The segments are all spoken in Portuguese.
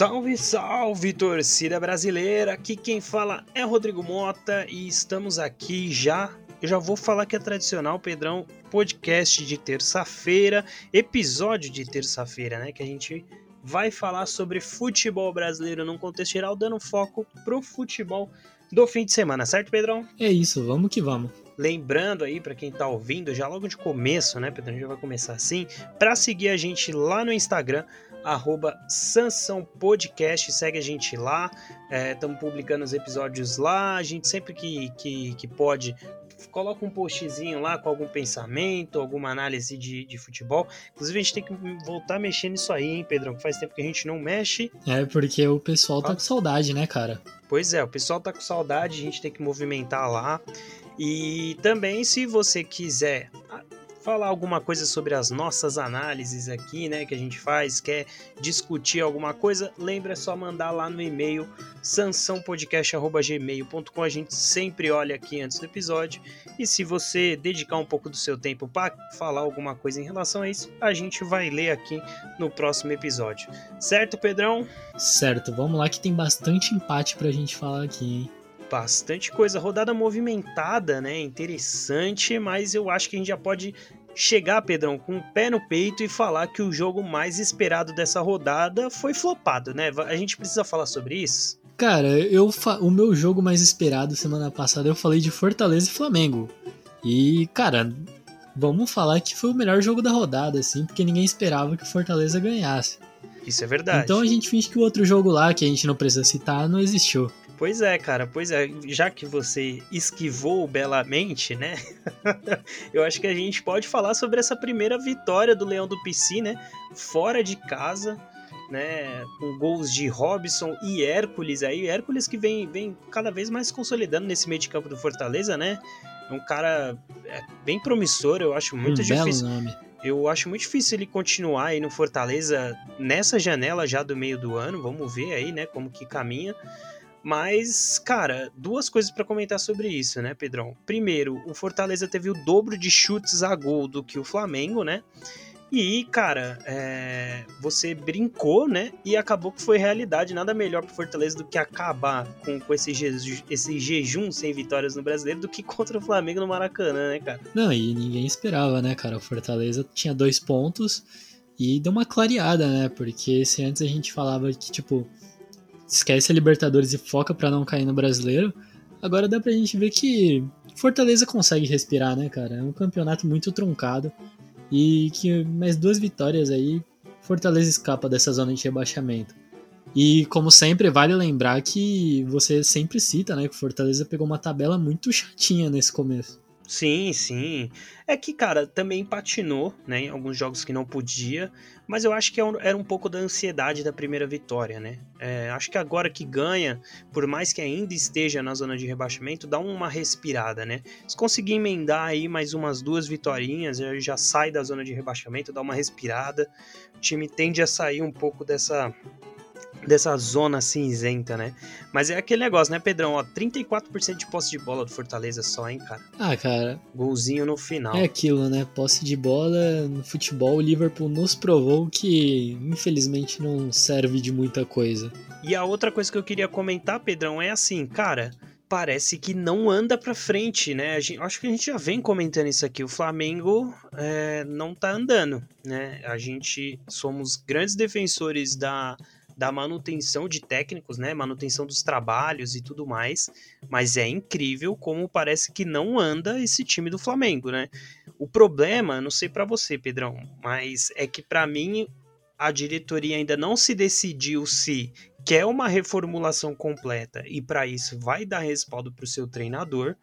Salve, salve, torcida brasileira! Aqui quem fala é Rodrigo Mota e estamos aqui já. Eu já vou falar que é tradicional, Pedrão, podcast de terça-feira, episódio de terça-feira, né? Que a gente vai falar sobre futebol brasileiro num contexto geral, dando foco pro futebol do fim de semana, certo, Pedrão? É isso, vamos que vamos. Lembrando aí para quem tá ouvindo, já logo de começo, né, Pedrão, a gente já vai começar assim, para seguir a gente lá no Instagram, arroba Sansão Podcast, segue a gente lá, estamos é, publicando os episódios lá, a gente sempre que, que, que pode coloca um postzinho lá com algum pensamento, alguma análise de, de futebol. Inclusive, a gente tem que voltar mexendo nisso aí, hein, Pedrão? Que faz tempo que a gente não mexe. É, porque o pessoal tá com saudade, né, cara? Pois é, o pessoal tá com saudade, a gente tem que movimentar lá. E também, se você quiser falar alguma coisa sobre as nossas análises aqui, né, que a gente faz, quer discutir alguma coisa, lembra é só mandar lá no e-mail sansãopodcast@gmail.com. A gente sempre olha aqui antes do episódio e se você dedicar um pouco do seu tempo para falar alguma coisa em relação a isso, a gente vai ler aqui no próximo episódio. Certo, Pedrão? Certo. Vamos lá que tem bastante empate pra gente falar aqui, hein? Bastante coisa. Rodada movimentada, né? Interessante, mas eu acho que a gente já pode chegar, Pedrão, com o pé no peito e falar que o jogo mais esperado dessa rodada foi flopado, né? A gente precisa falar sobre isso? Cara, eu o meu jogo mais esperado semana passada eu falei de Fortaleza e Flamengo. E, cara, vamos falar que foi o melhor jogo da rodada, assim, porque ninguém esperava que o Fortaleza ganhasse. Isso é verdade. Então a gente finge que o outro jogo lá, que a gente não precisa citar, não existiu. Pois é, cara, pois é. Já que você esquivou belamente, né? eu acho que a gente pode falar sobre essa primeira vitória do Leão do PC, né? Fora de casa, né? Com gols de Robson e Hércules aí. Hércules que vem, vem cada vez mais consolidando nesse meio de campo do Fortaleza, né? É um cara é, bem promissor, eu acho muito um difícil. Belo nome. Eu acho muito difícil ele continuar aí no Fortaleza nessa janela já do meio do ano. Vamos ver aí, né, como que caminha. Mas, cara, duas coisas para comentar sobre isso, né, Pedrão? Primeiro, o Fortaleza teve o dobro de chutes a gol do que o Flamengo, né? E, cara, é... você brincou, né? E acabou que foi realidade. Nada melhor pro Fortaleza do que acabar com, com esse, je... esse jejum sem vitórias no brasileiro do que contra o Flamengo no Maracanã, né, cara? Não, e ninguém esperava, né, cara? O Fortaleza tinha dois pontos e deu uma clareada, né? Porque se antes a gente falava que, tipo, esquece a Libertadores e foca para não cair no brasileiro, agora dá pra gente ver que Fortaleza consegue respirar, né, cara? É um campeonato muito truncado e que mais duas vitórias aí, Fortaleza escapa dessa zona de rebaixamento. E como sempre, vale lembrar que você sempre cita, né, que Fortaleza pegou uma tabela muito chatinha nesse começo. Sim, sim. É que, cara, também patinou, né, em alguns jogos que não podia, mas eu acho que é era um pouco da ansiedade da primeira vitória, né? É, acho que agora que ganha, por mais que ainda esteja na zona de rebaixamento, dá uma respirada, né? Se conseguir emendar aí mais umas duas vitórias, já sai da zona de rebaixamento, dá uma respirada, o time tende a sair um pouco dessa dessa zona cinzenta, né? Mas é aquele negócio, né, Pedrão? Ó, 34% de posse de bola do Fortaleza só, hein, cara? Ah, cara. Golzinho no final. É aquilo, né? Posse de bola no futebol, o Liverpool nos provou que, infelizmente, não serve de muita coisa. E a outra coisa que eu queria comentar, Pedrão, é assim, cara parece que não anda para frente, né? Gente, acho que a gente já vem comentando isso aqui. O Flamengo é, não tá andando, né? A gente somos grandes defensores da da manutenção de técnicos, né? Manutenção dos trabalhos e tudo mais. Mas é incrível como parece que não anda esse time do Flamengo, né? O problema, não sei para você, Pedrão, mas é que para mim a diretoria ainda não se decidiu se quer uma reformulação completa e para isso vai dar respaldo para o seu treinador,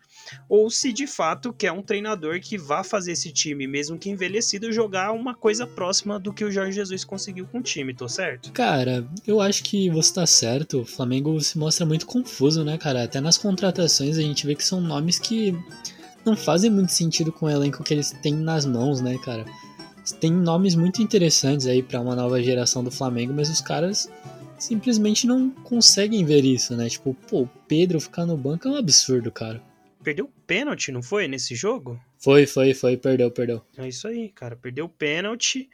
ou se de fato quer um treinador que vá fazer esse time, mesmo que envelhecido, jogar uma coisa próxima do que o Jorge Jesus conseguiu com o time, tô certo? Cara, eu acho que você tá certo. O Flamengo se mostra muito confuso, né, cara? Até nas contratações a gente vê que são nomes que não fazem muito sentido com o elenco que eles têm nas mãos, né, cara? Tem nomes muito interessantes aí para uma nova geração do Flamengo, mas os caras simplesmente não conseguem ver isso, né? Tipo, pô, o Pedro ficar no banco é um absurdo, cara. Perdeu pênalti, não foi, nesse jogo? Foi, foi, foi, perdeu, perdeu. É isso aí, cara, perdeu pênalti.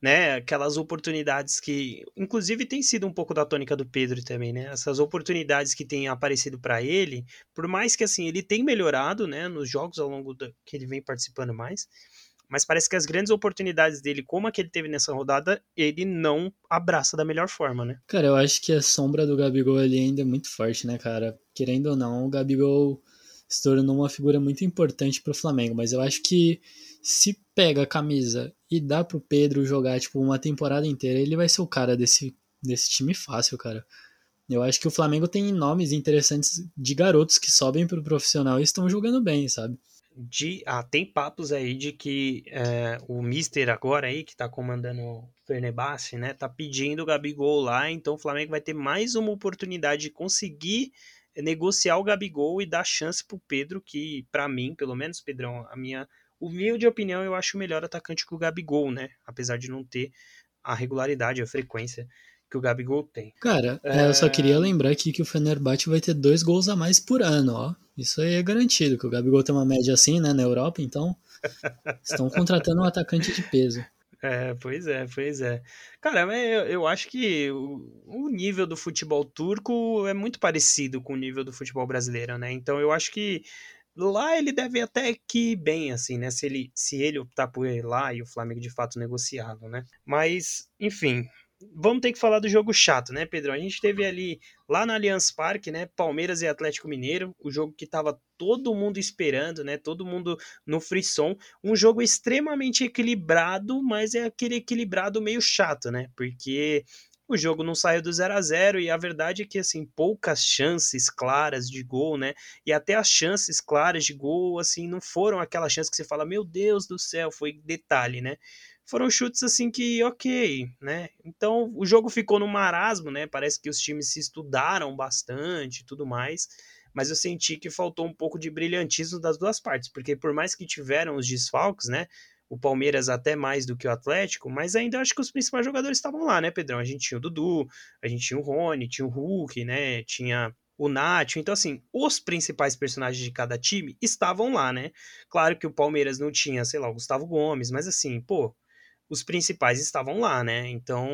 né? Aquelas oportunidades que, inclusive, tem sido um pouco da tônica do Pedro também, né? Essas oportunidades que têm aparecido para ele, por mais que assim ele tem melhorado, né? Nos jogos ao longo do, que ele vem participando mais, mas parece que as grandes oportunidades dele, como a que ele teve nessa rodada, ele não abraça da melhor forma, né? Cara, eu acho que a sombra do Gabigol ali ainda é muito forte, né, cara? Querendo ou não, o Gabigol se tornou uma figura muito importante pro Flamengo, mas eu acho que se pega a camisa e dá pro Pedro jogar, tipo, uma temporada inteira, ele vai ser o cara desse, desse time fácil, cara. Eu acho que o Flamengo tem nomes interessantes de garotos que sobem pro profissional e estão jogando bem, sabe? De ah, tem papos aí de que é, o Mister agora aí que tá comandando o Fenerbahçe, né, tá pedindo o Gabigol lá, então o Flamengo vai ter mais uma oportunidade de conseguir negociar o Gabigol e dar chance pro Pedro, que para mim, pelo menos, Pedrão, a minha humilde opinião, eu acho o melhor atacante que o Gabigol, né, apesar de não ter a regularidade, a frequência que o Gabigol tem. Cara, é... eu só queria lembrar aqui que o Fenerbahçe vai ter dois gols a mais por ano, ó. Isso aí é garantido, que o Gabigol tem uma média assim, né, na Europa, então estão contratando um atacante de peso. É, pois é, pois é. Cara, eu, eu acho que o, o, nível do futebol turco é muito parecido com o nível do futebol brasileiro, né? Então eu acho que lá ele deve até que ir bem, assim, né? Se ele, se ele optar por ir lá e o Flamengo de fato negociá-lo, né? Mas, enfim, vamos ter que falar do jogo chato, né, Pedro? A gente teve ali lá no Allianz Parque, né, Palmeiras e Atlético Mineiro, o jogo que tava todo mundo esperando, né, todo mundo no frisson, um jogo extremamente equilibrado, mas é aquele equilibrado meio chato, né? Porque o jogo não saiu do 0 a 0 e a verdade é que assim, poucas chances claras de gol, né? E até as chances claras de gol assim não foram aquelas chances que você fala, meu Deus do céu, foi detalhe, né? Foram chutes assim que ok, né? Então o jogo ficou no marasmo, né? Parece que os times se estudaram bastante e tudo mais, mas eu senti que faltou um pouco de brilhantismo das duas partes, porque por mais que tiveram os desfalques, né? O Palmeiras até mais do que o Atlético, mas ainda acho que os principais jogadores estavam lá, né, Pedrão? A gente tinha o Dudu, a gente tinha o Rony, tinha o Hulk, né? Tinha o Nacho. Então, assim, os principais personagens de cada time estavam lá, né? Claro que o Palmeiras não tinha, sei lá, o Gustavo Gomes, mas assim, pô, os principais estavam lá, né? Então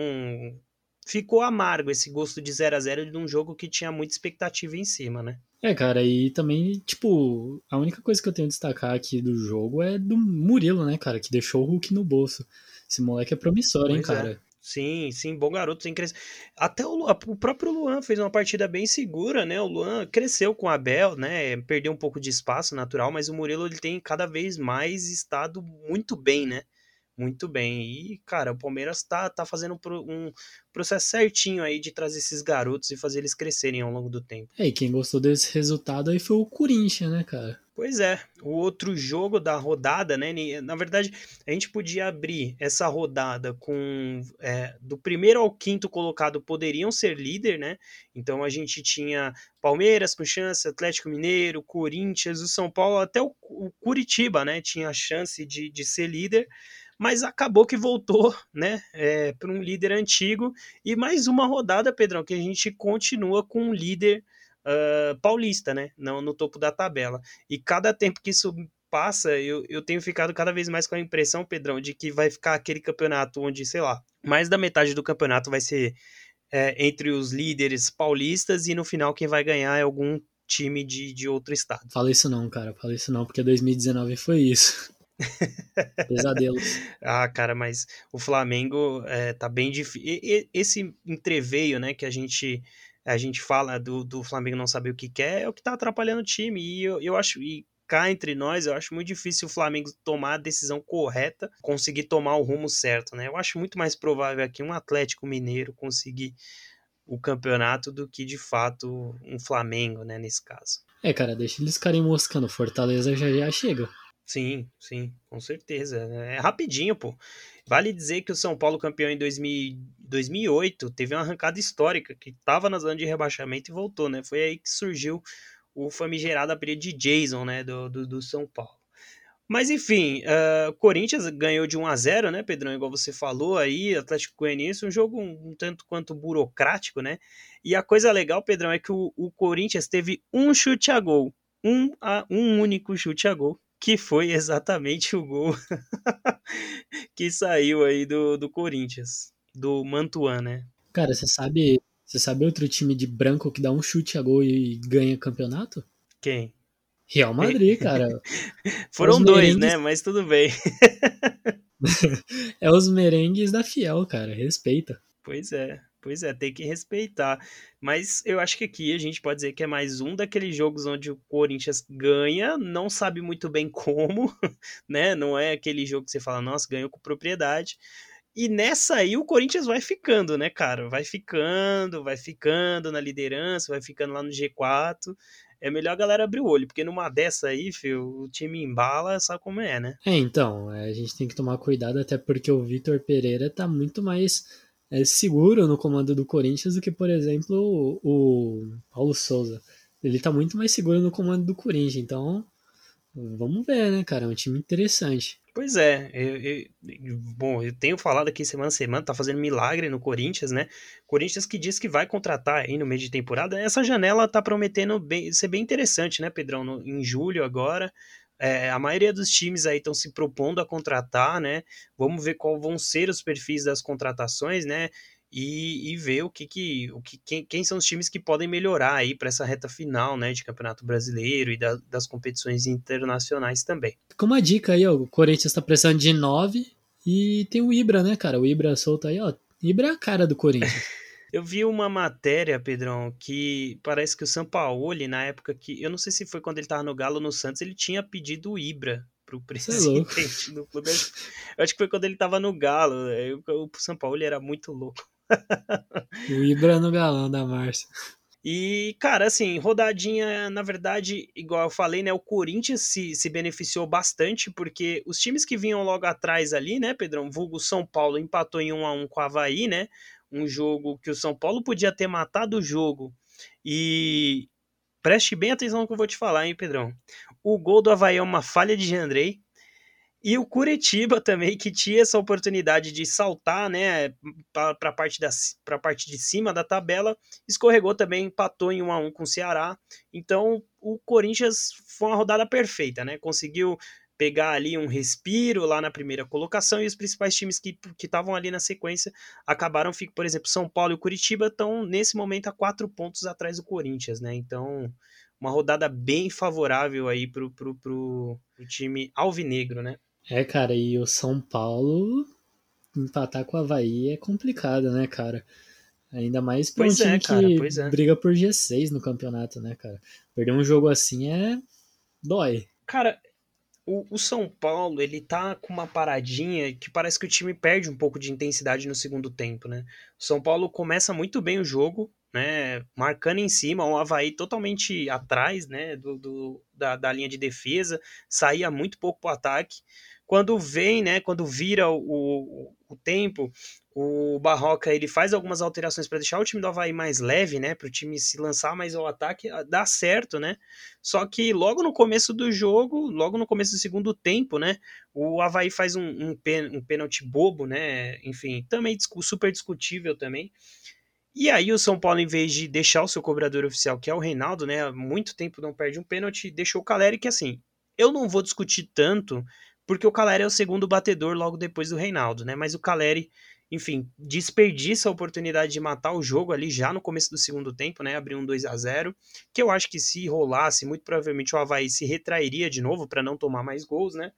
ficou amargo esse gosto de 0 a 0 de um jogo que tinha muita expectativa em cima, né? É, cara, e também, tipo, a única coisa que eu tenho a destcar aqui do jogo é do Murilo, né, cara, que deixou o Hulk no bolso. Esse moleque é promissor, pois hein, é. cara? Sim, sim, bom garoto, tem crescer. Até o, o, próprio Luan fez uma partida bem segura, né? O Luan cresceu com o Abel, né? Perdeu um pouco de espaço natural, mas o Murilo ele tem cada vez mais estado muito bem, né? Muito bem. E, cara, o Palmeiras tá, tá fazendo um processo certinho aí de trazer esses garotos e fazer eles crescerem ao longo do tempo. É, e quem gostou desse resultado aí foi o Corinthians, né, cara? Pois é, o outro jogo da rodada, né? Na verdade, a gente podia abrir essa rodada com é, do primeiro ao quinto colocado poderiam ser líder, né? Então a gente tinha Palmeiras com chance, Atlético Mineiro, Corinthians, o São Paulo, até o, o Curitiba, né? Tinha chance de, de ser líder mas acabou que voltou, né, é, para um líder antigo e mais uma rodada, Pedrão, que a gente continua com um líder uh, paulista, né, no, no topo da tabela. E cada tempo que isso passa, eu, eu tenho ficado cada vez mais com a impressão, Pedrão, de que vai ficar aquele campeonato onde, sei lá, mais da metade do campeonato vai ser é, entre os líderes paulistas e no final quem vai ganhar é algum time de, de outro estado. Fala isso não, cara, fala isso não, porque 2019 foi isso. Pesadelos. ah, cara, mas o Flamengo é, tá bem difícil. Esse entreveio, né, que a gente a gente fala do, do Flamengo não saber o que quer, é o que tá atrapalhando o time. E eu, eu acho, e cá entre nós, eu acho muito difícil o Flamengo tomar a decisão correta, conseguir tomar o rumo certo, né? Eu acho muito mais provável aqui um Atlético Mineiro conseguir o campeonato do que de fato um Flamengo, né, nesse caso. É, cara, deixa eles ficarem moscando. Fortaleza já já chega. Sim, sim, com certeza. É rapidinho, pô. Vale dizer que o São Paulo, campeão em 2000, 2008, teve uma arrancada histórica, que estava na zona de rebaixamento e voltou, né? Foi aí que surgiu o famigerado apelido de Jason, né, do, do, do São Paulo. Mas enfim, uh, Corinthians ganhou de 1 a 0 né, Pedrão? Igual você falou aí, Atlético Goianiense, um jogo um, um, tanto quanto burocrático, né? E a coisa legal, Pedrão, é que o, o Corinthians teve um chute a gol. Um, a, um único chute a gol que foi exatamente o gol que saiu aí do, do Corinthians, do Mantuan, né? Cara, você sabe, você sabe outro time de branco que dá um chute a gol e ganha campeonato? Quem? Real Madrid, cara. Foram dois, merengues... né? Mas tudo bem. é os merengues da Fiel, cara. Respeita. Pois é. Pois é, tem que respeitar. Mas eu acho que aqui a gente pode dizer que é mais um daqueles jogos onde o Corinthians ganha, não sabe muito bem como, né? Não é aquele jogo que você fala, nossa, ganhou com propriedade. E nessa aí o Corinthians vai ficando, né, cara? Vai ficando, vai ficando na liderança, vai ficando lá no G4 é melhor a galera abrir o olho, porque numa dessa aí, filho, o time embala, sabe como é, né? É, então, é, a gente tem que tomar cuidado, até porque o Vitor Pereira tá muito mais é, seguro no comando do Corinthians do que, por exemplo, o, o Paulo Souza. Ele tá muito mais seguro no comando do Corinthians, então vamos ver, né, cara? É um time interessante. Pois é, eu, eu, bom, eu tenho falado aqui semana a semana, tá fazendo milagre no Corinthians, né? Corinthians que diz que vai contratar aí no meio de temporada. Essa janela tá prometendo bem, ser bem interessante, né, Pedrão? No, em julho agora, é, a maioria dos times aí estão se propondo a contratar, né? Vamos ver qual vão ser os perfis das contratações, né? E, e ver o que, que, o que quem, quem são os times que podem melhorar aí para essa reta final, né, de Campeonato Brasileiro e da, das competições internacionais também. Como uma dica aí, ó, o Corinthians está precisando de nove e tem o Ibra, né, cara? O Ibra solta aí, ó. Ibra é a cara do Corinthians. Eu vi uma matéria, Pedrão, que parece que o Sampaoli, na época que. Eu não sei se foi quando ele estava no Galo no Santos, ele tinha pedido o Ibra pro é presidente é do clube. Eu acho que foi quando ele estava no Galo. O Sampaoli era muito louco. o Ibra no galão da Márcia. E, cara, assim, rodadinha, na verdade, igual eu falei, né? O Corinthians se, se beneficiou bastante, porque os times que vinham logo atrás ali, né, Pedrão? Vulgo São Paulo empatou em 1 a 1 com o Havaí, né? Um jogo que o São Paulo podia ter matado o jogo. E preste bem atenção no que eu vou te falar, hein, Pedrão. O gol do Havaí é uma falha de Andrei. E o Curitiba também, que tinha essa oportunidade de saltar né, para a parte, parte de cima da tabela, escorregou também, empatou em 1 a 1 com o Ceará. Então o Corinthians foi uma rodada perfeita, né? Conseguiu pegar ali um respiro lá na primeira colocação e os principais times que estavam ali na sequência acabaram, por exemplo, São Paulo e Curitiba estão nesse momento a quatro pontos atrás do Corinthians, né? Então, uma rodada bem favorável aí pro, pro, pro, pro time alvinegro, né? É, cara, e o São Paulo empatar com o Havaí é complicado, né, cara? Ainda mais pra pois um é, time cara, que é. briga por G6 no campeonato, né, cara? Perder um jogo assim é. dói. Cara, o, o, São Paulo, ele tá com uma paradinha que parece que o time perde um pouco de intensidade no segundo tempo, né? O São Paulo começa muito bem o jogo, né? Marcando em cima, o Havaí totalmente atrás, né? Do, do da, da, linha de defesa, saía muito pouco pro ataque. Quando vem, né? Quando vira o, o, o tempo, o Barroca ele faz algumas alterações para deixar o time do Havaí mais leve, né? Para o time se lançar mais ao ataque, dá certo, né? Só que logo no começo do jogo, logo no começo do segundo tempo, né? O Havaí faz um, um, pen, um pênalti bobo, né? Enfim, também super discutível também. E aí o São Paulo, em vez de deixar o seu cobrador oficial, que é o Reinaldo, né? Há muito tempo não perde um pênalti, deixou o Caleri, que assim, eu não vou discutir tanto, porque o Caleri é o segundo batedor logo depois do Reinaldo, né? Mas o Caleri enfim, desperdiça a oportunidade de matar o jogo ali já no começo do segundo tempo, né? Abrir um 2 a 0 que eu acho que se rolasse, muito provavelmente o Havaí se retrairia de novo para não tomar mais gols, né?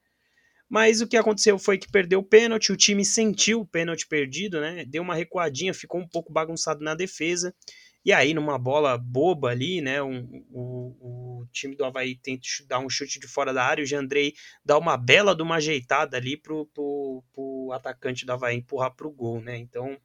Mas o que aconteceu foi que perdeu o pênalti, o time sentiu o pênalti perdido, né? Deu uma recuadinha, ficou um pouco bagunçado na defesa. E aí, numa bola boba ali, né? Um, o, o time do Havaí tenta dar um chute de fora da área, o Jandrei dá uma bela de uma ajeitada ali pro, pro, pro atacante do Havaí empurrar pro gol, né? Então,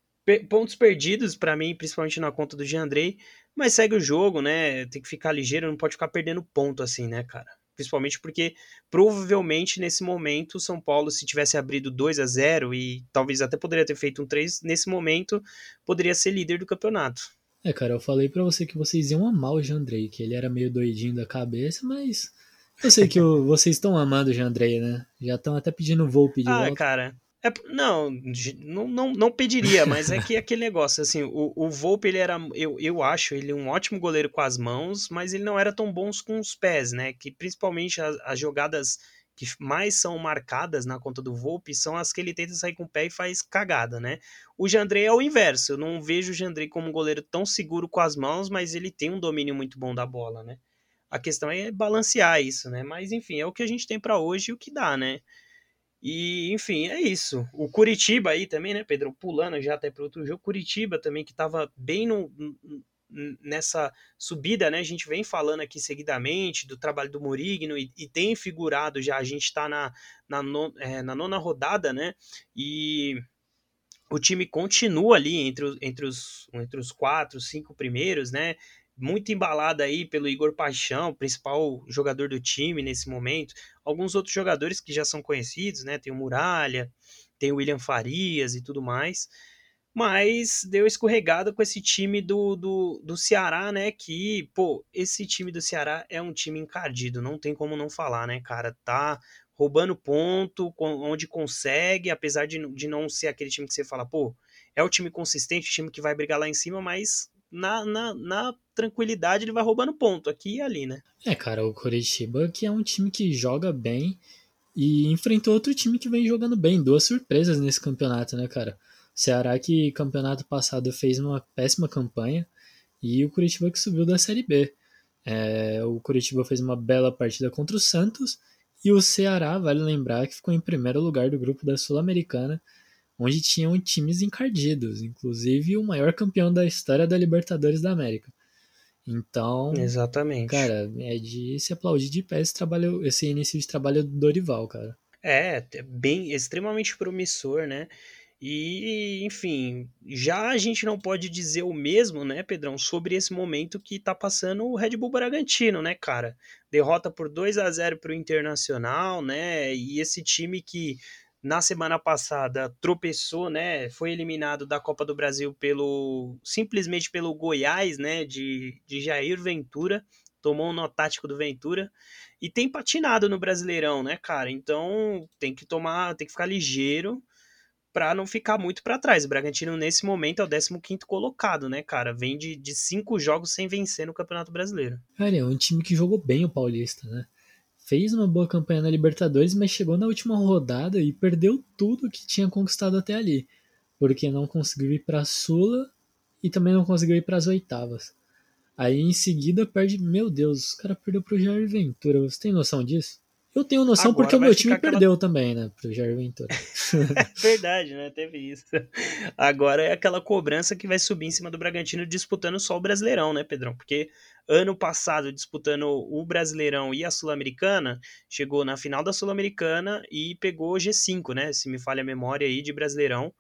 pontos perdidos para mim, principalmente na conta do Jandrei, mas segue o jogo, né? Tem que ficar ligeiro, não pode ficar perdendo ponto assim, né, cara? Principalmente porque provavelmente nesse momento o São Paulo, se tivesse abrido 2 a 0 e talvez até poderia ter feito um 3, nesse momento poderia ser líder do campeonato. É, cara, eu falei para você que vocês iam amar o Jandrei, que ele era meio doidinho da cabeça, mas eu sei que o, vocês estão amando o Jandrei, né? Já estão até pedindo Volpe de ah, volta. Cara, é, não, não, não, não pediria, mas é que aquele negócio, assim, o, o Volpe, ele era, eu, eu acho, ele um ótimo goleiro com as mãos, mas ele não era tão bom com os pés, né? Que principalmente as, as jogadas que mais são marcadas na conta do Volpe são as que ele tenta sair com o pé e faz cagada, né? O Jandrei é o inverso. Eu não vejo o Jandrei como um goleiro tão seguro com as mãos, mas ele tem um domínio muito bom da bola, né? A questão é balancear isso, né? Mas enfim, é o que a gente tem para hoje e o que dá, né? E, enfim, é isso. O Curitiba aí também, né, Pedro? Pulando já até para outro jogo. Curitiba também, que estava bem no, nessa subida, né? A gente vem falando aqui seguidamente do trabalho do Morigno e, e tem figurado já. A gente está na, na, é, na nona rodada, né? E o time continua ali entre, entre, os, entre os quatro, cinco primeiros, né? muito embalada aí pelo Igor Paixão, principal jogador do time nesse momento. Alguns outros jogadores que já são conhecidos, né? Tem o Muralha, tem o William Farias e tudo mais. Mas deu escorregada com esse time do, do, do Ceará, né? Que, pô, esse time do Ceará é um time encardido, não tem como não falar, né, cara? Tá roubando ponto onde consegue, apesar de, de não ser aquele time que você fala, pô, é o time consistente, o time que vai brigar lá em cima, mas na, na, na, tranquilidade ele vai roubando ponto aqui e ali, né? É, cara, o Curitiba que é um time que joga bem e enfrentou outro time que vem jogando bem. Duas surpresas nesse campeonato, né, cara? Ceará que campeonato passado fez uma péssima campanha e o Curitiba que subiu da Série B. É, o Curitiba fez uma bela partida contra o Santos e o Ceará, vale lembrar, que ficou em primeiro lugar do grupo da Sul-Americana onde tinham times encardidos, inclusive o maior campeão da história da Libertadores da América. Então, exatamente. Cara, é de se aplaudir de pé esse trabalho, esse início de trabalho do Dorival, cara. É, é bem extremamente promissor, né? E, enfim, já a gente não pode dizer o mesmo, né, Pedrão, sobre esse momento que tá passando o Red Bull Bragantino, né, cara? Derrota por 2 a 0 pro Internacional, né? E esse time que na semana passada tropeçou, né? Foi eliminado da Copa do Brasil pelo simplesmente pelo Goiás, né? De, de Jair Ventura, tomou um nó tático do Ventura e tem patinado no Brasileirão, né, cara? Então tem que tomar, tem que ficar ligeiro para não ficar muito para trás. O Bragantino nesse momento é o 15º colocado, né, cara? Vem de, de cinco jogos sem vencer no Campeonato Brasileiro. Cara, é um time que jogou bem o Paulista, né? fez uma boa campanha na Libertadores, mas chegou na última rodada e perdeu tudo que tinha conquistado até ali, porque não conseguiu ir para a Sula e também não conseguiu ir para as oitavas. Aí em seguida perde, meu Deus, o cara perdeu pro Jair Ventura. Você tem noção disso? Eu tenho noção Agora porque o meu time aquela... perdeu também, né, pro Jair Ventura. Verdade, né? Teve isso. Agora é aquela cobrança que vai subir em cima do Bragantino disputando só o Brasileirão, né, Pedrão? Porque ano passado disputando o Brasileirão e a Sul-Americana, chegou na final da Sul-Americana e pegou o G5, né? Se me falha a memória aí de Brasileirão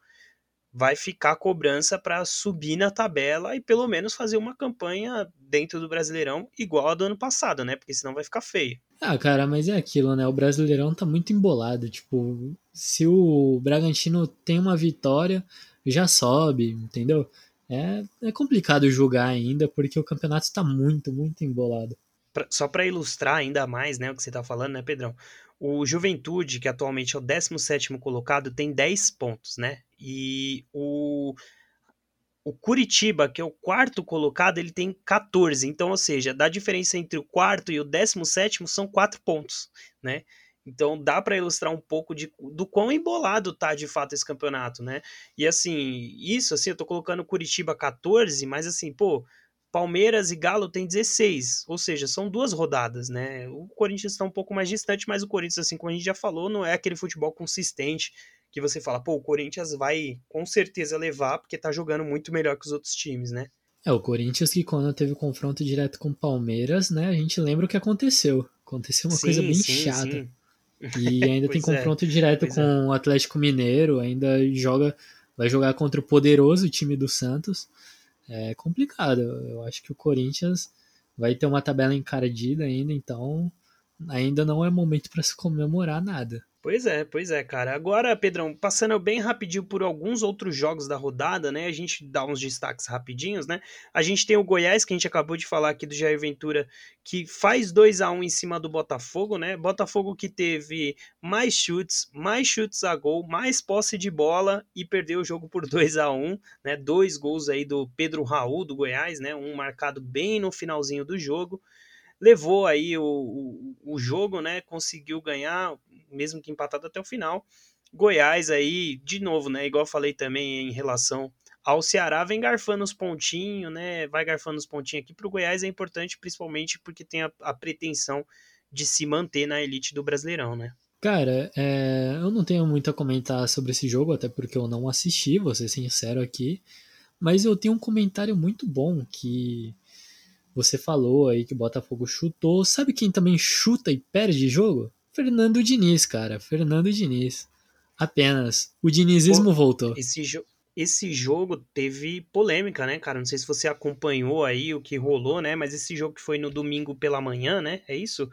vai ficar cobrança para subir na tabela e pelo menos fazer uma campanha dentro do Brasileirão igual a do ano passado, né? Porque senão vai ficar feio. Ah, cara, mas é aquilo, né? O Brasileirão tá muito embolado. Tipo, se o Bragantino tem uma vitória, já sobe, entendeu? É, é complicado julgar ainda, porque o campeonato está muito, muito embolado. Pra, só para ilustrar ainda mais né, o que você tá falando, né, Pedrão? O Juventude, que atualmente é o 17 colocado, tem 10 pontos, né? E o, o Curitiba, que é o quarto colocado, ele tem 14. Então, ou seja, da diferença entre o quarto e o 17 são 4 pontos, né? Então dá para ilustrar um pouco de, do quão embolado tá de fato esse campeonato, né? E assim, isso assim, eu tô colocando Curitiba 14, mas assim, pô, Palmeiras e Galo tem 16, ou seja, são duas rodadas, né? O Corinthians está um pouco mais distante, mas o Corinthians, assim como a gente já falou, não é aquele futebol consistente que você fala, pô, o Corinthians vai com certeza levar porque tá jogando muito melhor que os outros times, né? É, o Corinthians que quando teve confronto direto com o Palmeiras, né, a gente lembra o que aconteceu. Aconteceu uma sim, coisa bem sim, chata. Sim. E ainda tem é, confronto é, direto com é. o Atlético Mineiro, ainda joga, vai jogar contra o poderoso time do Santos é complicado. Eu acho que o Corinthians vai ter uma tabela encardida ainda, então ainda não é momento para se comemorar nada. Pois é, pois é, cara. Agora, Pedrão, passando bem rapidinho por alguns outros jogos da rodada, né? A gente dá uns destaques rapidinhos, né? A gente tem o Goiás, que a gente acabou de falar aqui do Jair Ventura, que faz 2 a 1 em cima do Botafogo, né? Botafogo que teve mais chutes, mais chutes a gol, mais posse de bola e perdeu o jogo por 2 a 1 né? Dois gols aí do Pedro Raul do Goiás, né? Um marcado bem no finalzinho do jogo levou aí o, o, o, jogo, né? Conseguiu ganhar mesmo que empatado até o final. Goiás aí, de novo, né? Igual falei também em relação ao Ceará, vem garfando os pontinhos, né? Vai garfando os pontinhos aqui. Para o Goiás é importante, principalmente porque tem a, a, pretensão de se manter na elite do Brasileirão, né? Cara, é, eu não tenho muito a comentar sobre esse jogo, até porque eu não assisti, vou ser sincero aqui. Mas eu tenho um comentário muito bom que você falou aí que o Botafogo chutou. Sabe quem também chuta e perde jogo? Fernando Diniz, cara. Fernando Diniz. Apenas. O dinizismo Pô, voltou. Esse, jo esse jogo teve polêmica, né, cara? Não sei se você acompanhou aí o que rolou, né? Mas esse jogo que foi no domingo pela manhã, né? É isso?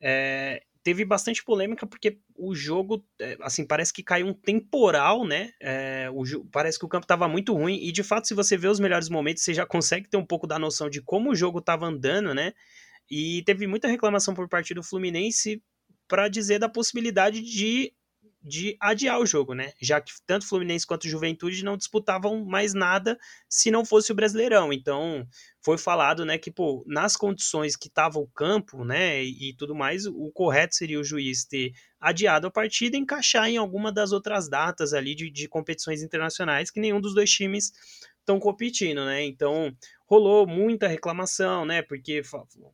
É, teve bastante polêmica porque o jogo, é, assim, parece que caiu um temporal, né? É, o, parece que o campo estava muito ruim e de fato, se você vê os melhores momentos, você já consegue ter um pouco da noção de como o jogo estava andando, né? E teve muita reclamação por parte do Fluminense para dizer da possibilidade de de adiar o jogo, né? Já que tanto Fluminense quanto Juventude não disputavam mais nada se não fosse o Brasileirão. Então, foi falado, né, que pô, nas condições que estava o campo, né, e, tudo mais, o correto seria o juiz ter adiado a partida e encaixar em alguma das outras datas ali de, de competições internacionais que nenhum dos dois times estão competindo, né? Então, rolou muita reclamação, né? Porque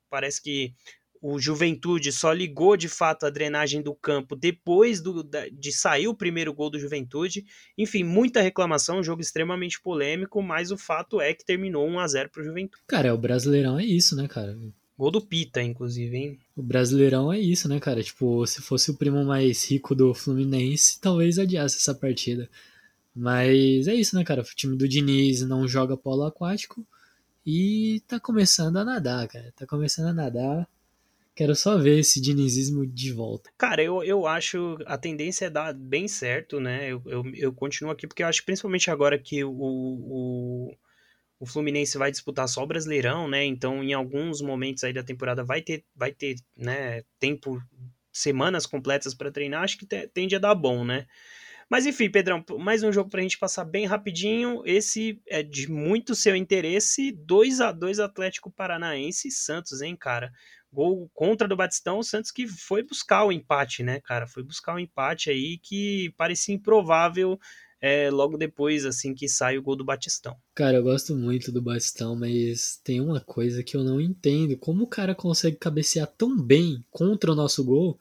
parece que o Juventude só ligou de fato a drenagem do campo depois do, de sair o primeiro gol do Juventude. Enfim, muita reclamação, um jogo extremamente polêmico, mas o fato é que terminou 1 a 0 pro Juventude. Cara, o Brasileirão é isso, né, cara? Gol do Pita, inclusive, hein? O Brasileirão é isso, né, cara? Tipo, se fosse o primo mais rico do Fluminense, talvez adiasse essa partida. Mas é isso, né, cara? O time do Diniz não joga polo aquático e tá começando a nadar, cara. Tá começando a nadar. Quero só ver esse dinizismo de volta. Cara, eu, eu acho a tendência é dar bem certo, né? Eu, eu, eu continuo aqui porque eu acho principalmente agora que o, o, o Fluminense vai disputar só o Brasileirão, né? Então, em alguns momentos aí da temporada vai ter, vai ter né, tempo, semanas completas para treinar. Acho que tende a dar bom, né? Mas enfim, Pedrão, mais um jogo pra gente passar bem rapidinho. Esse é de muito seu interesse. 2 a 2 Atlético Paranaense e Santos, hein, cara? Gol contra do Batistão, o Santos que foi buscar o empate, né, cara? Foi buscar o um empate aí que parecia improvável é, logo depois, assim, que sai o gol do Batistão. Cara, eu gosto muito do Batistão, mas tem uma coisa que eu não entendo. Como o cara consegue cabecear tão bem contra o nosso gol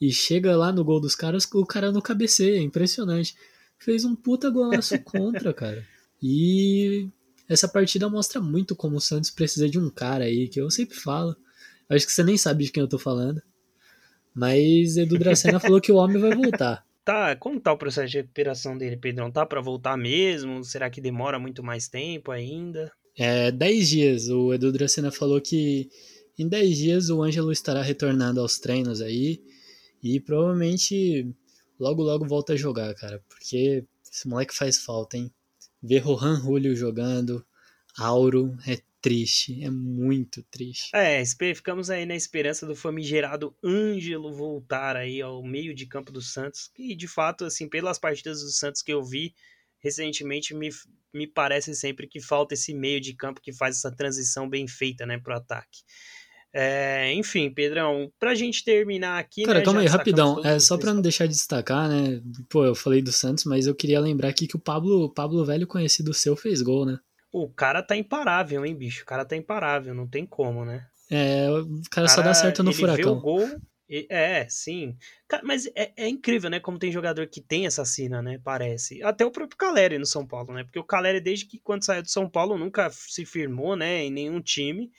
e chega lá no gol dos caras, o cara não cabeceia, é impressionante. Fez um puta golaço contra, cara. E essa partida mostra muito como o Santos precisa de um cara aí, que eu sempre falo, Acho que você nem sabe de quem eu tô falando. Mas Edu Dracena falou que o homem vai voltar. Tá, como tá o processo de recuperação dele, Pedrão? Tá para voltar mesmo? Será que demora muito mais tempo ainda? É, 10 dias. O Edu Dracena falou que em 10 dias o Ângelo estará retornando aos treinos aí. E provavelmente logo logo volta a jogar, cara. Porque esse moleque faz falta, hein? Ver Rohan Julio jogando, Auro, é triste, é muito triste. É, ficamos aí na esperança do famigerado Ângelo voltar aí ao meio de campo do Santos, que de fato, assim, pelas partidas do Santos que eu vi recentemente, me, me parece sempre que falta esse meio de campo que faz essa transição bem feita, né, pro ataque. É, enfim, Pedrão, pra gente terminar aqui. Cara, né, calma aí, rapidão. É só pra não deixar de destacar, né? Pô, eu falei do Santos, mas eu queria lembrar aqui que o Pablo, Pablo Velho, conhecido seu, fez gol, né? O cara tá imparável, hein, bicho? O cara tá imparável, não tem como, né? É, o cara, cara só dá certo no ele furacão. Vê o gol, é, sim. Mas é, é, incrível, né? Como tem jogador que tem essa cena, né? Parece. Até o próprio Caleri no São Paulo, né? Porque o Caleri, desde que quando saiu do São Paulo, nunca se firmou, né? Em nenhum time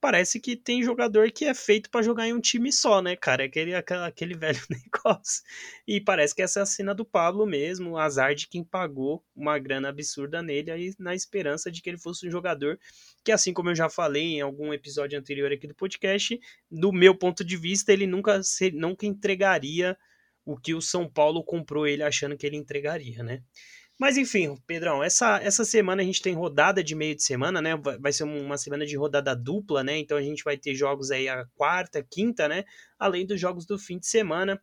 parece que tem jogador que é feito para jogar em um time só, né, cara? Aquele, aquele velho negócio. E parece que essa é a cena do Pablo mesmo, o azar de quem pagou uma grana absurda nele, aí na esperança de que ele fosse um jogador que, assim como eu já falei em algum episódio anterior aqui do podcast, do meu ponto de vista, ele nunca, nunca entregaria o que o São Paulo comprou ele achando que ele entregaria, né? Mas enfim, Pedrão, essa, essa semana a gente tem rodada de meio de semana, né? Vai ser uma semana de rodada dupla, né? Então a gente vai ter jogos aí a quarta, quinta, né? Além dos jogos do fim de semana.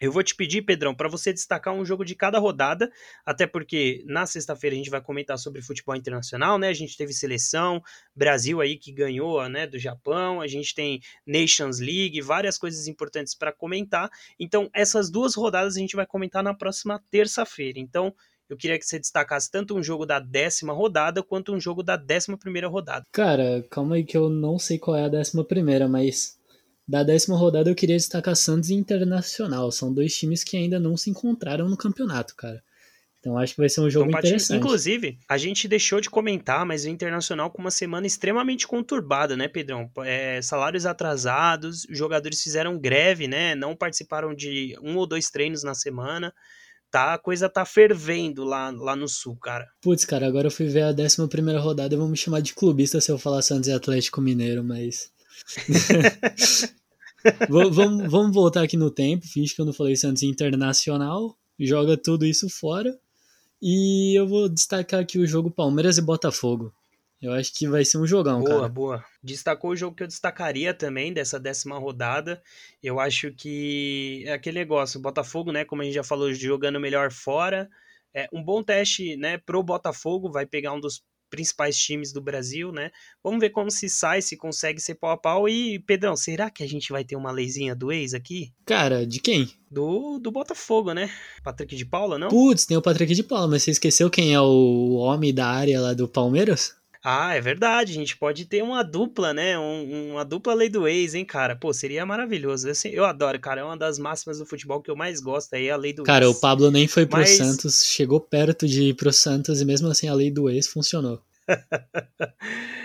Eu vou te pedir, Pedrão, para você destacar um jogo de cada rodada, até porque na sexta-feira a gente vai comentar sobre futebol internacional, né? A gente teve seleção, Brasil aí que ganhou, né, do Japão, a gente tem Nations League, várias coisas importantes para comentar. Então, essas duas rodadas a gente vai comentar na próxima terça-feira. Então, eu queria que você destacasse tanto um jogo da décima rodada quanto um jogo da décima primeira rodada. Cara, calma aí que eu não sei qual é a décima primeira, mas da décima rodada eu queria destacar Santos e Internacional. São dois times que ainda não se encontraram no campeonato, cara. Então acho que vai ser um jogo então, interessante. Inclusive, a gente deixou de comentar, mas o Internacional com uma semana extremamente conturbada, né, Pedrão? É, salários atrasados, os jogadores fizeram greve, né? Não participaram de um ou dois treinos na semana. Tá, a coisa tá fervendo lá, lá no sul, cara. Putz, cara, agora eu fui ver a décima primeira rodada, vão me chamar de clubista se eu falar Santos e Atlético Mineiro, mas vamos, vamos voltar aqui no tempo. Finge que eu não falei Santos Internacional. Joga tudo isso fora. E eu vou destacar aqui o jogo Palmeiras e Botafogo. Eu acho que vai ser um jogão, boa, cara. Boa, boa. Destacou o jogo que eu destacaria também dessa décima rodada. Eu acho que é aquele negócio, o Botafogo, né, como a gente já falou, jogando melhor fora. É um bom teste, né, pro Botafogo, vai pegar um dos principais times do Brasil, né? Vamos ver como se sai, se consegue ser pau a pau. E, Pedrão, será que a gente vai ter uma leizinha do ex aqui? Cara, de quem? Do, do Botafogo, né? Patrick de Paula, não? Putz, tem o Patrick de Paula, mas você esqueceu quem é o homem da área lá do Palmeiras? Ah, é verdade. A gente pode ter uma dupla, né? Um, uma dupla lei do ex, hein, cara? Pô, seria maravilhoso. Eu, eu adoro, cara. É uma das máximas do futebol que eu mais gosto aí, a lei do cara, ex. Cara, o Pablo nem foi pro Mas... Santos, chegou perto de ir pro Santos e mesmo assim a lei do ex funcionou.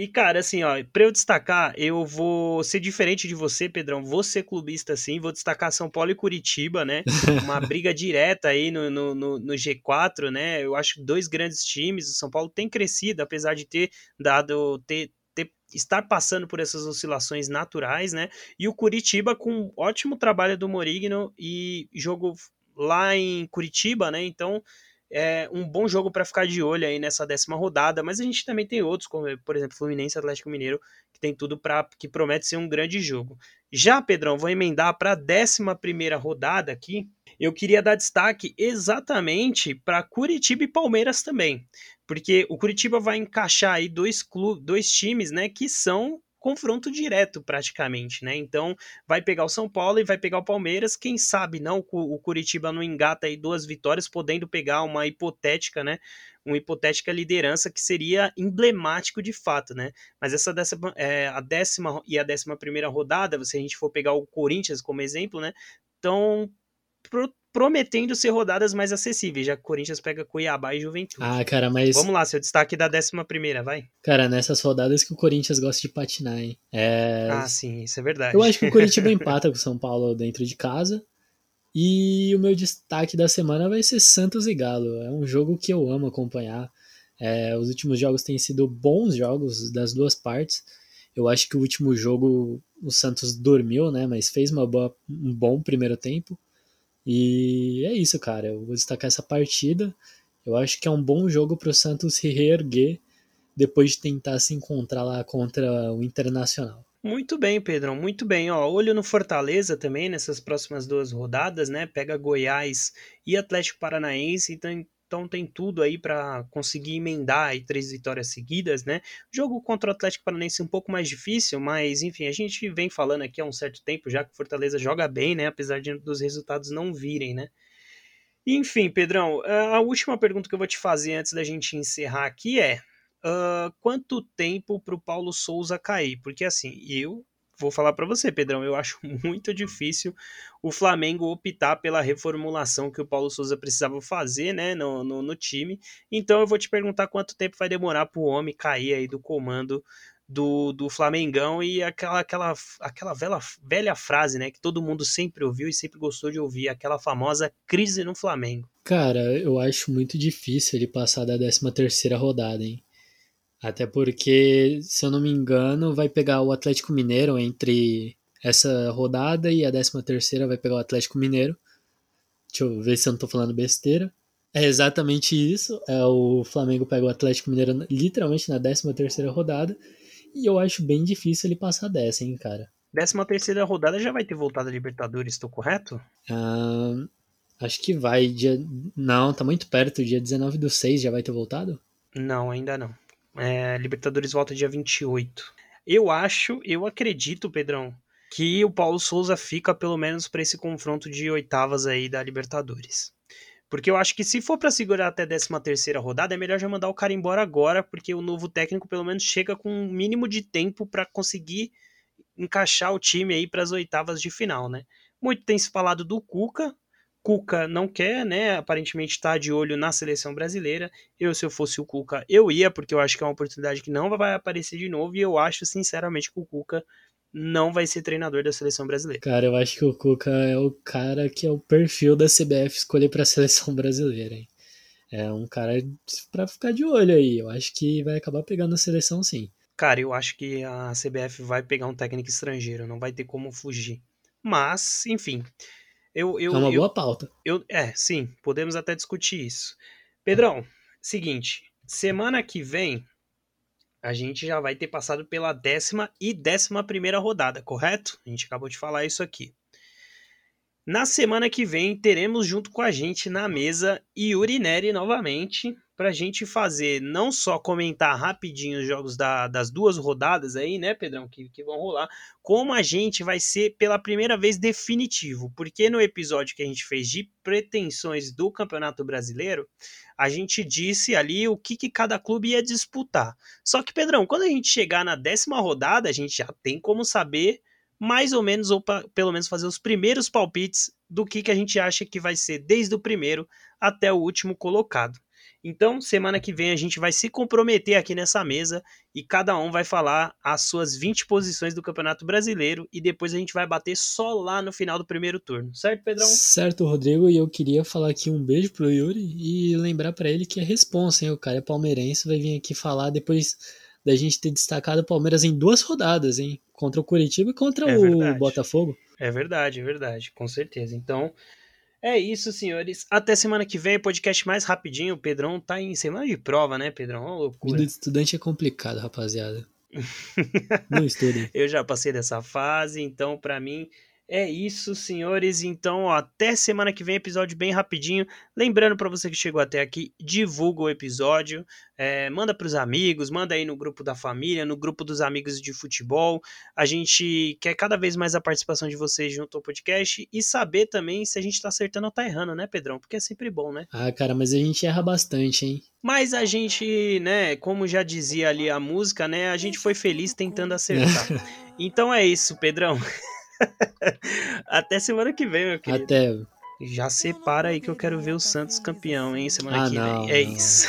E, cara, assim, ó, pra eu destacar, eu vou ser diferente de você, Pedrão. Vou ser clubista, sim. Vou destacar São Paulo e Curitiba, né? Uma briga direta aí no, no, no, no, G4, né? Eu acho dois grandes times. O São Paulo tem crescido, apesar de ter dado. ter, ter estar passando por essas oscilações naturais, né? E o Curitiba com um ótimo trabalho do Morigno e jogo lá em Curitiba, né? Então é um bom jogo para ficar de olho aí nessa décima rodada, mas a gente também tem outros, como por exemplo Fluminense Atlético Mineiro, que tem tudo para que promete ser um grande jogo. Já, Pedrão, vou emendar para a décima primeira rodada aqui. Eu queria dar destaque exatamente para Curitiba e Palmeiras também, porque o Curitiba vai encaixar aí dois clubes, dois times, né, que são confronto direto praticamente, né? Então vai pegar o São Paulo e vai pegar o Palmeiras. Quem sabe não o Curitiba não engata aí duas vitórias, podendo pegar uma hipotética, né? Uma hipotética liderança que seria emblemático de fato, né? Mas essa décima, é, a décima e a décima primeira rodada, se a gente for pegar o Corinthians como exemplo, né? Então prometendo ser rodadas mais acessíveis, já que o Corinthians pega Cuiabá e Juventude. Ah, cara, mas. Vamos lá, seu destaque da 11 primeira, vai. Cara, nessas rodadas que o Corinthians gosta de patinar, hein? É... Ah, sim, isso é verdade. Eu acho que o Corinthians empata com o São Paulo dentro de casa. E o meu destaque da semana vai ser Santos e Galo. É um jogo que eu amo acompanhar. É, os últimos jogos têm sido bons jogos das duas partes. Eu acho que o último jogo o Santos dormiu, né? Mas fez uma boa, um bom primeiro tempo. E é isso, cara. Eu vou destacar essa partida. Eu acho que é um bom jogo para o Santos se reerguer depois de tentar se encontrar lá contra o Internacional. Muito bem, Pedrão, muito bem. Ó, olho no Fortaleza também nessas próximas duas rodadas, né? Pega Goiás e Atlético Paranaense, então então tem tudo aí para conseguir emendar aí três vitórias seguidas, né? Jogo contra o Atlético Paranaense um pouco mais difícil, mas enfim, a gente vem falando aqui há um certo tempo já que o Fortaleza joga bem, né? Apesar de, dos resultados não virem, né? Enfim, Pedrão, a última pergunta que eu vou te fazer antes da gente encerrar aqui é: uh, quanto tempo para o Paulo Souza cair? Porque assim, eu vou falar para você, Pedrão, eu acho muito difícil o Flamengo optar pela reformulação que o Paulo Souza precisava fazer, né, no, no, no time. Então eu vou te perguntar quanto tempo vai demorar para o homem cair aí do comando do, do Flamengão e aquela, aquela, aquela velha, velha frase, né, que todo mundo sempre ouviu e sempre gostou de ouvir, aquela famosa crise no Flamengo. Cara, eu acho muito difícil ele passar da 13 terceira rodada, hein? Até porque, se eu não me engano, vai pegar o Atlético Mineiro entre essa rodada e a 13 terceira vai pegar o Atlético Mineiro. Deixa eu ver se eu não tô falando besteira. É exatamente isso. É o Flamengo pega o Atlético Mineiro literalmente na 13 terceira rodada. E eu acho bem difícil ele passar dessa, hein, cara. Décima terceira rodada já vai ter voltado a Libertadores, estou correto? Uh, acho que vai. Dia... Não, tá muito perto. Dia 19 do 6 já vai ter voltado? Não, ainda não. É, Libertadores volta dia 28. Eu acho, eu acredito, Pedrão, que o Paulo Souza fica pelo menos para esse confronto de oitavas aí da Libertadores. Porque eu acho que se for para segurar até a 13 terceira rodada, é melhor já mandar o cara embora agora, porque o novo técnico pelo menos chega com um mínimo de tempo para conseguir encaixar o time aí para as oitavas de final, né? Muito tem se falado do Cuca, Cuca não quer, né? Aparentemente está de olho na seleção brasileira. Eu, se eu fosse o Cuca, eu ia, porque eu acho que é uma oportunidade que não vai aparecer de novo. E eu acho, sinceramente, que o Cuca não vai ser treinador da seleção brasileira. Cara, eu acho que o Cuca é o cara que é o perfil da CBF escolher para a seleção brasileira, hein? É um cara para ficar de olho aí. Eu acho que vai acabar pegando a seleção sim. Cara, eu acho que a CBF vai pegar um técnico estrangeiro, não vai ter como fugir. Mas, enfim, eu, eu, é uma eu, boa pauta. Eu, é, sim, podemos até discutir isso. Pedrão, seguinte, semana que vem a gente já vai ter passado pela décima e décima primeira rodada, correto? A gente acabou de falar isso aqui. Na semana que vem teremos junto com a gente na mesa Yuri Neri novamente para a gente fazer não só comentar rapidinho os jogos da, das duas rodadas aí, né, Pedrão, que, que vão rolar, como a gente vai ser pela primeira vez definitivo, porque no episódio que a gente fez de pretensões do Campeonato Brasileiro, a gente disse ali o que, que cada clube ia disputar. Só que, Pedrão, quando a gente chegar na décima rodada, a gente já tem como saber mais ou menos, ou pra, pelo menos fazer os primeiros palpites do que, que a gente acha que vai ser desde o primeiro até o último colocado. Então, semana que vem a gente vai se comprometer aqui nessa mesa e cada um vai falar as suas 20 posições do Campeonato Brasileiro e depois a gente vai bater só lá no final do primeiro turno, certo, Pedrão? Certo, Rodrigo, e eu queria falar aqui um beijo pro Yuri e lembrar para ele que é responsa, hein? O cara é palmeirense, vai vir aqui falar depois da gente ter destacado o Palmeiras em duas rodadas, hein? Contra o Curitiba e contra é o verdade. Botafogo. É verdade, é verdade, com certeza. Então, é isso, senhores. Até semana que vem, podcast mais rapidinho. O Pedrão tá em semana de prova, né, Pedrão? Uma loucura. Vida de estudante é complicado, rapaziada. Não estudem. Eu já passei dessa fase, então para mim é isso, senhores. Então, ó, até semana que vem, episódio bem rapidinho. Lembrando para você que chegou até aqui, divulga o episódio, é, manda para os amigos, manda aí no grupo da família, no grupo dos amigos de futebol. A gente quer cada vez mais a participação de vocês junto ao podcast e saber também se a gente tá acertando ou tá errando, né, Pedrão? Porque é sempre bom, né? Ah, cara, mas a gente erra bastante, hein? Mas a gente, né, como já dizia ali a música, né, a gente foi feliz tentando acertar. então é isso, Pedrão. Até semana que vem, meu querido. Até. Já separa aí que eu quero ver o Santos campeão, hein? Semana ah, que não, vem. É não. isso.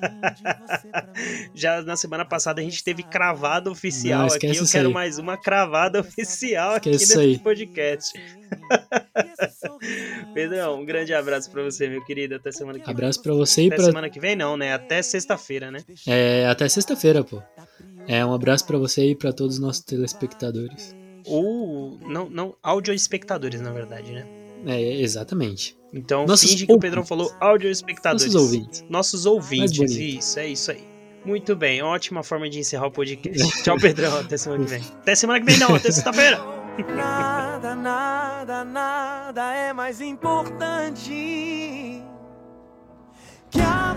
Já na semana passada a gente teve cravada oficial não, aqui. Eu quero aí. mais uma cravada oficial esquece aqui nesse podcast. Pedrão, um grande abraço para você, meu querido. Até semana que vem. Abraço para você e para semana que vem não, né? Até sexta-feira, né? É, até sexta-feira, pô. É, um abraço para você e para todos os nossos telespectadores. Ou. Não, não, áudio espectadores, na verdade, né? É, exatamente. Então Nossos finge que o Pedrão falou áudio espectadores. Nossos ouvintes. Nossos ouvintes, isso, é isso aí. Muito bem, ótima forma de encerrar o podcast. Tchau, Pedrão. Até semana que vem. Até semana que vem, não, até sexta-feira. Nada, nada, nada é mais importante que a.